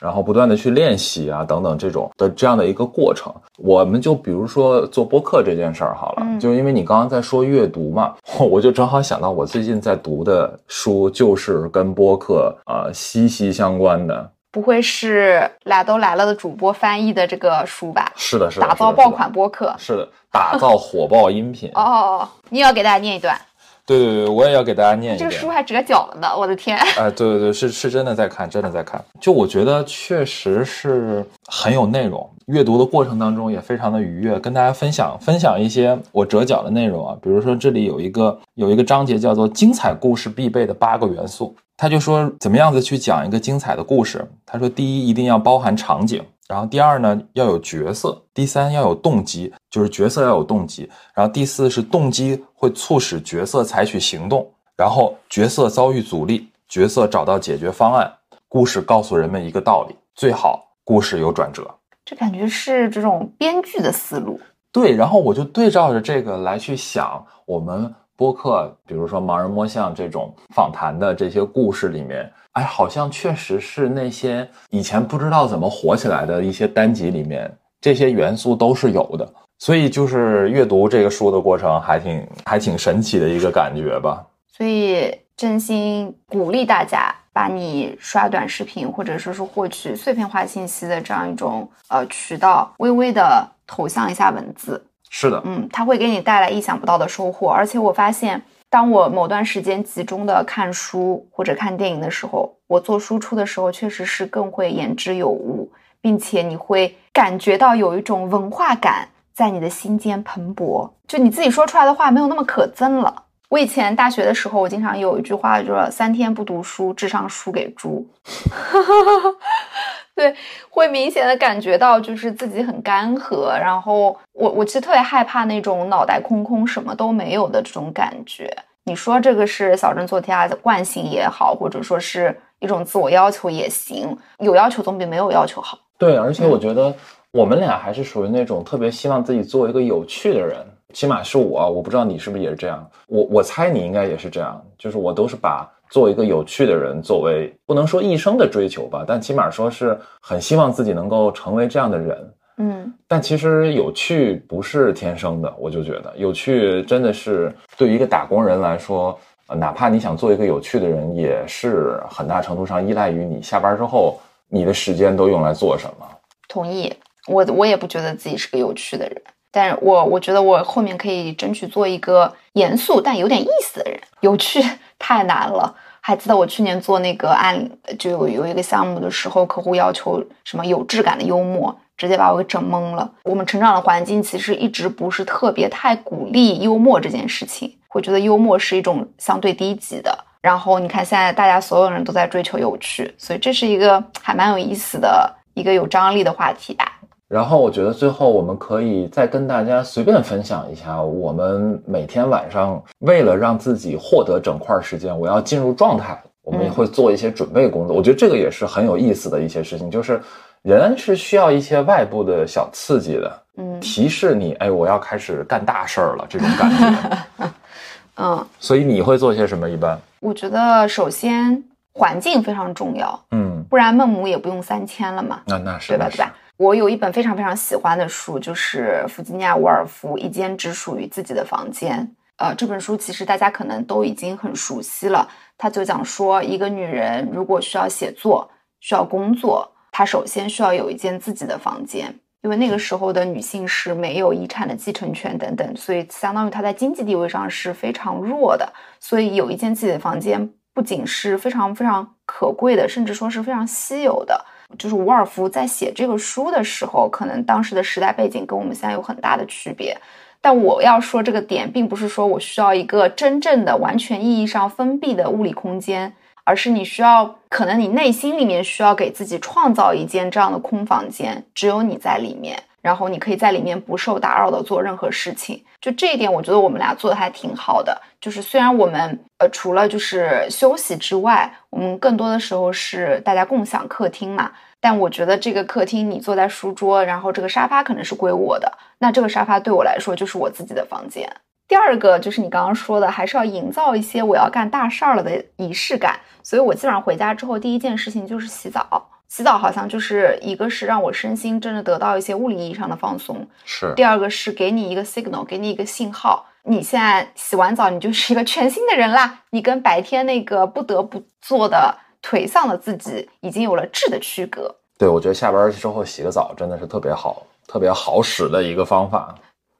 然后不断的去练习啊等等这种的这样的一个过程。我们就比如说做播客这件事儿好了，就是因为你刚刚在说阅读嘛，我就正好想到我最近在读的书就是跟播客啊息息相关的。不会是来都来了的主播翻译的这个书吧？是的，是的，打造爆款播客，是的，打造火爆音频。哦哦哦，你也要给大家念一段？对对对，我也要给大家念一段。这个书还折角了呢，我的天！哎，对对对，是是真的在看，真的在看。就我觉得确实是很有内容，阅读的过程当中也非常的愉悦，跟大家分享分享一些我折角的内容啊。比如说这里有一个有一个章节叫做“精彩故事必备的八个元素”。他就说怎么样子去讲一个精彩的故事？他说，第一一定要包含场景，然后第二呢要有角色，第三要有动机，就是角色要有动机，然后第四是动机会促使角色采取行动，然后角色遭遇阻力，角色找到解决方案，故事告诉人们一个道理，最好故事有转折。这感觉是这种编剧的思路。对，然后我就对照着这个来去想我们。播客，比如说盲人摸象这种访谈的这些故事里面，哎，好像确实是那些以前不知道怎么火起来的一些单集里面，这些元素都是有的。所以就是阅读这个书的过程，还挺还挺神奇的一个感觉吧。所以真心鼓励大家，把你刷短视频或者说是获取碎片化信息的这样一种呃渠道，微微的投向一下文字。是的，嗯，它会给你带来意想不到的收获。而且我发现，当我某段时间集中的看书或者看电影的时候，我做输出的时候，确实是更会言之有物，并且你会感觉到有一种文化感在你的心间蓬勃。就你自己说出来的话没有那么可憎了。我以前大学的时候，我经常有一句话，就是三天不读书，智商输给猪。对，会明显的感觉到就是自己很干涸，然后我我其实特别害怕那种脑袋空空什么都没有的这种感觉。你说这个是小镇做题家的惯性也好，或者说是一种自我要求也行，有要求总比没有要求好。对，而且我觉得我们俩还是属于那种特别希望自己做一个有趣的人，起码是我，我不知道你是不是也是这样。我我猜你应该也是这样，就是我都是把。做一个有趣的人，作为不能说一生的追求吧，但起码说是很希望自己能够成为这样的人。嗯，但其实有趣不是天生的，我就觉得有趣真的是对于一个打工人来说，呃，哪怕你想做一个有趣的人，也是很大程度上依赖于你下班之后你的时间都用来做什么。同意，我我也不觉得自己是个有趣的人，但是我我觉得我后面可以争取做一个严肃但有点意思的人，有趣。太难了，还记得我去年做那个案，就有有一个项目的时候，客户要求什么有质感的幽默，直接把我给整懵了。我们成长的环境其实一直不是特别太鼓励幽默这件事情，会觉得幽默是一种相对低级的。然后你看现在大家所有人都在追求有趣，所以这是一个还蛮有意思的一个有张力的话题吧。然后我觉得最后我们可以再跟大家随便分享一下，我们每天晚上为了让自己获得整块时间，我要进入状态，我们也会做一些准备工作。我觉得这个也是很有意思的一些事情，就是人是需要一些外部的小刺激的，嗯，提示你，哎，我要开始干大事儿了这种感觉。嗯，所以你会做些什么？一般我觉得首先环境非常重要，嗯，不然孟母也不用三迁了嘛。那那是对吧？对吧？我有一本非常非常喜欢的书，就是弗吉尼亚·伍尔夫《一间只属于自己的房间》。呃，这本书其实大家可能都已经很熟悉了。它就讲说，一个女人如果需要写作、需要工作，她首先需要有一间自己的房间。因为那个时候的女性是没有遗产的继承权等等，所以相当于她在经济地位上是非常弱的。所以有一间自己的房间，不仅是非常非常可贵的，甚至说是非常稀有的。就是伍尔夫在写这个书的时候，可能当时的时代背景跟我们现在有很大的区别。但我要说这个点，并不是说我需要一个真正的、完全意义上封闭的物理空间。而是你需要，可能你内心里面需要给自己创造一间这样的空房间，只有你在里面，然后你可以在里面不受打扰的做任何事情。就这一点，我觉得我们俩做的还挺好的。就是虽然我们呃除了就是休息之外，我们更多的时候是大家共享客厅嘛，但我觉得这个客厅你坐在书桌，然后这个沙发可能是归我的，那这个沙发对我来说就是我自己的房间。第二个就是你刚刚说的，还是要营造一些我要干大事儿了的仪式感。所以我基本上回家之后，第一件事情就是洗澡。洗澡好像就是一个是让我身心真的得到一些物理意义上的放松，是。第二个是给你一个 signal，给你一个信号，你现在洗完澡，你就是一个全新的人啦。你跟白天那个不得不做的颓丧的自己，已经有了质的区隔。对，我觉得下班之后洗个澡真的是特别好、特别好使的一个方法。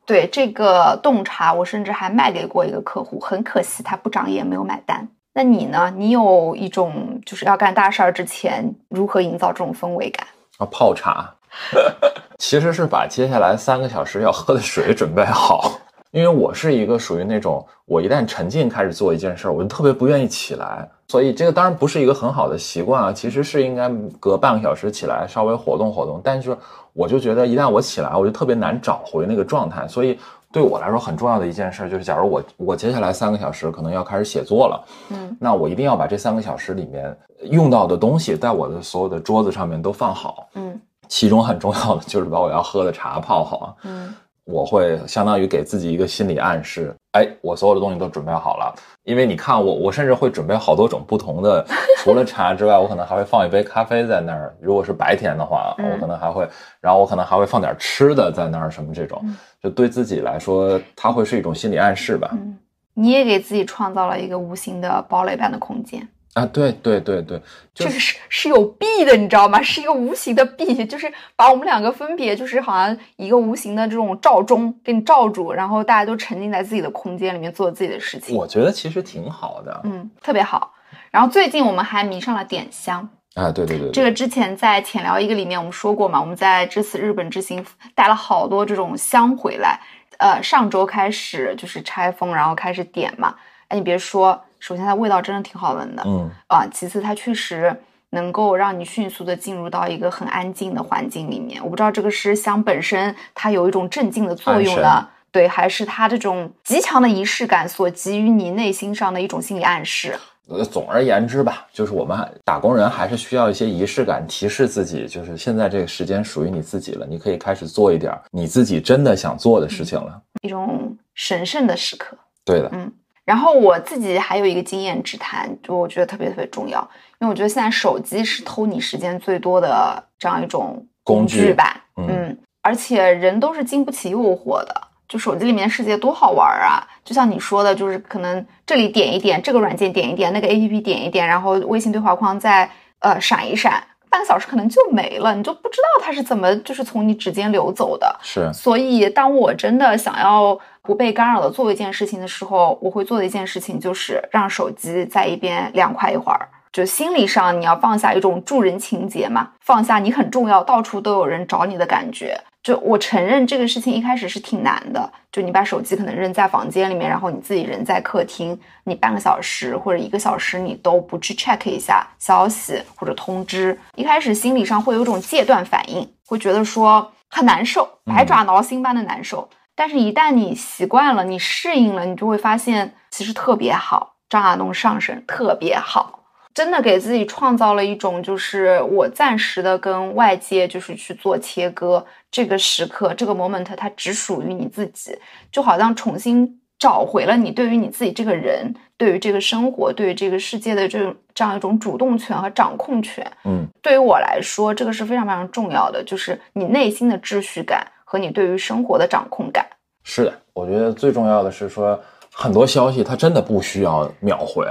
对这个洞察，我甚至还卖给过一个客户，很可惜他不长眼，没有买单。那你呢？你有一种就是要干大事儿之前如何营造这种氛围感？啊，泡茶，其实是把接下来三个小时要喝的水准备好。因为我是一个属于那种，我一旦沉浸开始做一件事儿，我就特别不愿意起来。所以这个当然不是一个很好的习惯啊，其实是应该隔半个小时起来稍微活动活动。但是我就觉得一旦我起来，我就特别难找回那个状态。所以对我来说很重要的一件事就是，假如我我接下来三个小时可能要开始写作了，嗯，那我一定要把这三个小时里面用到的东西在我的所有的桌子上面都放好，嗯，其中很重要的就是把我要喝的茶泡好，嗯。我会相当于给自己一个心理暗示，哎，我所有的东西都准备好了。因为你看我，我甚至会准备好多种不同的，除了茶之外，我可能还会放一杯咖啡在那儿。如果是白天的话，我可能还会，然后我可能还会放点吃的在那儿，什么这种，就对自己来说，它会是一种心理暗示吧。嗯你也给自己创造了一个无形的堡垒般的空间。啊，对对对对，这个是是有弊的，你知道吗？是一个无形的弊，就是把我们两个分别，就是好像一个无形的这种罩钟给你罩住，然后大家都沉浸在自己的空间里面做自己的事情。我觉得其实挺好的，嗯，特别好。然后最近我们还迷上了点香啊，对对对，这个之前在浅聊一个里面我们说过嘛，我们在这次日本之行带了好多这种香回来，呃，上周开始就是拆封，然后开始点嘛。哎，你别说。首先，它味道真的挺好闻的，嗯啊。其次，它确实能够让你迅速的进入到一个很安静的环境里面。我不知道这个是香本身它有一种镇静的作用呢，对，还是它这种极强的仪式感所给予你内心上的一种心理暗示。呃，总而言之吧，就是我们打工人还是需要一些仪式感，提示自己，就是现在这个时间属于你自己了，你可以开始做一点你自己真的想做的事情了，一种神圣的时刻。对的，嗯。然后我自己还有一个经验之谈，就我觉得特别特别重要，因为我觉得现在手机是偷你时间最多的这样一种工具吧，嗯，而且人都是经不起诱惑的，就手机里面世界多好玩啊！就像你说的，就是可能这里点一点，这个软件点一点，那个 A P P 点一点，然后微信对话框再呃闪一闪，半个小时可能就没了，你就不知道它是怎么就是从你指尖流走的。是，所以当我真的想要。不被干扰的做一件事情的时候，我会做的一件事情就是让手机在一边凉快一会儿。就心理上你要放下一种助人情节嘛，放下你很重要，到处都有人找你的感觉。就我承认这个事情一开始是挺难的。就你把手机可能扔在房间里面，然后你自己人在客厅，你半个小时或者一个小时你都不去 check 一下消息或者通知，一开始心理上会有种戒断反应，会觉得说很难受，百爪挠心般的难受。但是，一旦你习惯了，你适应了，你就会发现其实特别好。张亚东上身特别好，真的给自己创造了一种，就是我暂时的跟外界就是去做切割。这个时刻，这个 moment，它只属于你自己，就好像重新找回了你对于你自己这个人，对于这个生活，对于这个世界的这种这样一种主动权和掌控权。嗯，对于我来说，这个是非常非常重要的，就是你内心的秩序感。和你对于生活的掌控感是的，我觉得最重要的是说，很多消息它真的不需要秒回，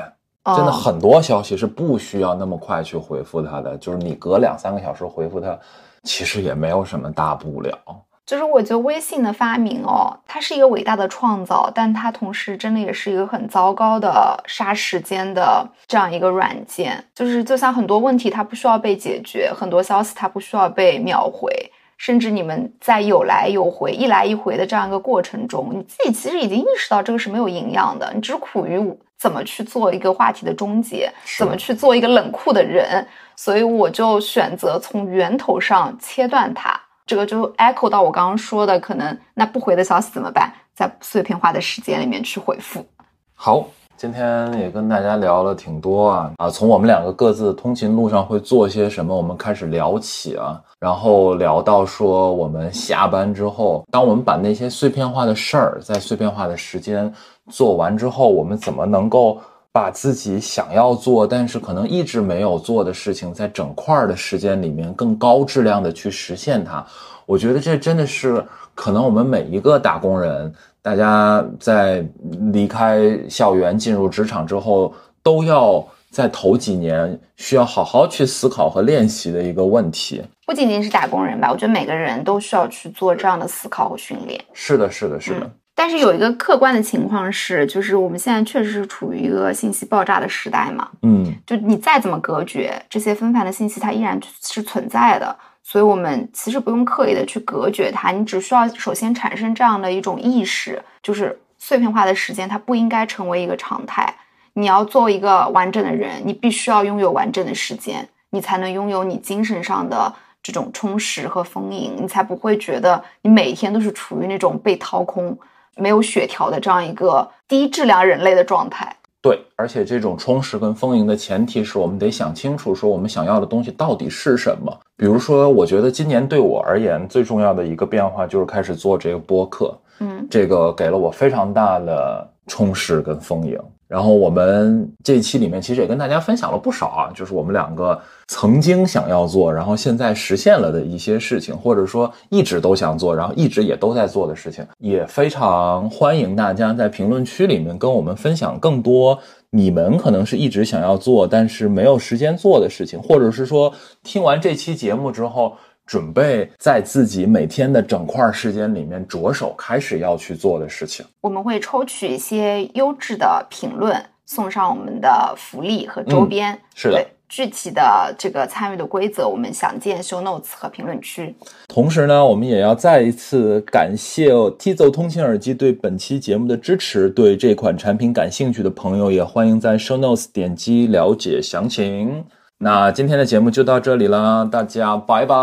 真的很多消息是不需要那么快去回复他的，就是你隔两三个小时回复他，其实也没有什么大不了。就是我觉得微信的发明哦，它是一个伟大的创造，但它同时真的也是一个很糟糕的杀时间的这样一个软件。就是就像很多问题它不需要被解决，很多消息它不需要被秒回，甚至你们在有来有回、一来一回的这样一个过程中，你自己其实已经意识到这个是没有营养的，你只苦于怎么去做一个话题的终结，怎么去做一个冷酷的人，所以我就选择从源头上切断它。这个就 echo 到我刚刚说的，可能那不回的消息怎么办？在碎片化的时间里面去回复。好，今天也跟大家聊了挺多啊啊，从我们两个各自通勤路上会做些什么，我们开始聊起啊，然后聊到说我们下班之后，当我们把那些碎片化的事儿在碎片化的时间做完之后，我们怎么能够？把自己想要做，但是可能一直没有做的事情，在整块的时间里面更高质量的去实现它。我觉得这真的是可能我们每一个打工人，大家在离开校园进入职场之后，都要在头几年需要好好去思考和练习的一个问题。不仅仅是打工人吧，我觉得每个人都需要去做这样的思考和训练。是的，是的，是的。但是有一个客观的情况是，就是我们现在确实是处于一个信息爆炸的时代嘛。嗯，就你再怎么隔绝这些纷繁的信息，它依然是存在的。所以，我们其实不用刻意的去隔绝它，你只需要首先产生这样的一种意识，就是碎片化的时间它不应该成为一个常态。你要做一个完整的人，你必须要拥有完整的时间，你才能拥有你精神上的这种充实和丰盈，你才不会觉得你每一天都是处于那种被掏空。没有血条的这样一个低质量人类的状态，对，而且这种充实跟丰盈的前提是我们得想清楚，说我们想要的东西到底是什么。比如说，我觉得今年对我而言最重要的一个变化就是开始做这个播客，嗯，这个给了我非常大的充实跟丰盈。然后我们这一期里面其实也跟大家分享了不少啊，就是我们两个曾经想要做，然后现在实现了的一些事情，或者说一直都想做，然后一直也都在做的事情，也非常欢迎大家在评论区里面跟我们分享更多你们可能是一直想要做但是没有时间做的事情，或者是说听完这期节目之后。准备在自己每天的整块时间里面着手开始要去做的事情。我们会抽取一些优质的评论，送上我们的福利和周边。是的，具体的这个参与的规则，我们详见 show notes 和评论区。同时呢，我们也要再一次感谢 Tizo 通勤耳机对本期节目的支持。对这款产品感兴趣的朋友，也欢迎在 show notes 点击了解详情。那今天的节目就到这里了，大家拜拜！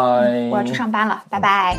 我要去上班了，拜拜。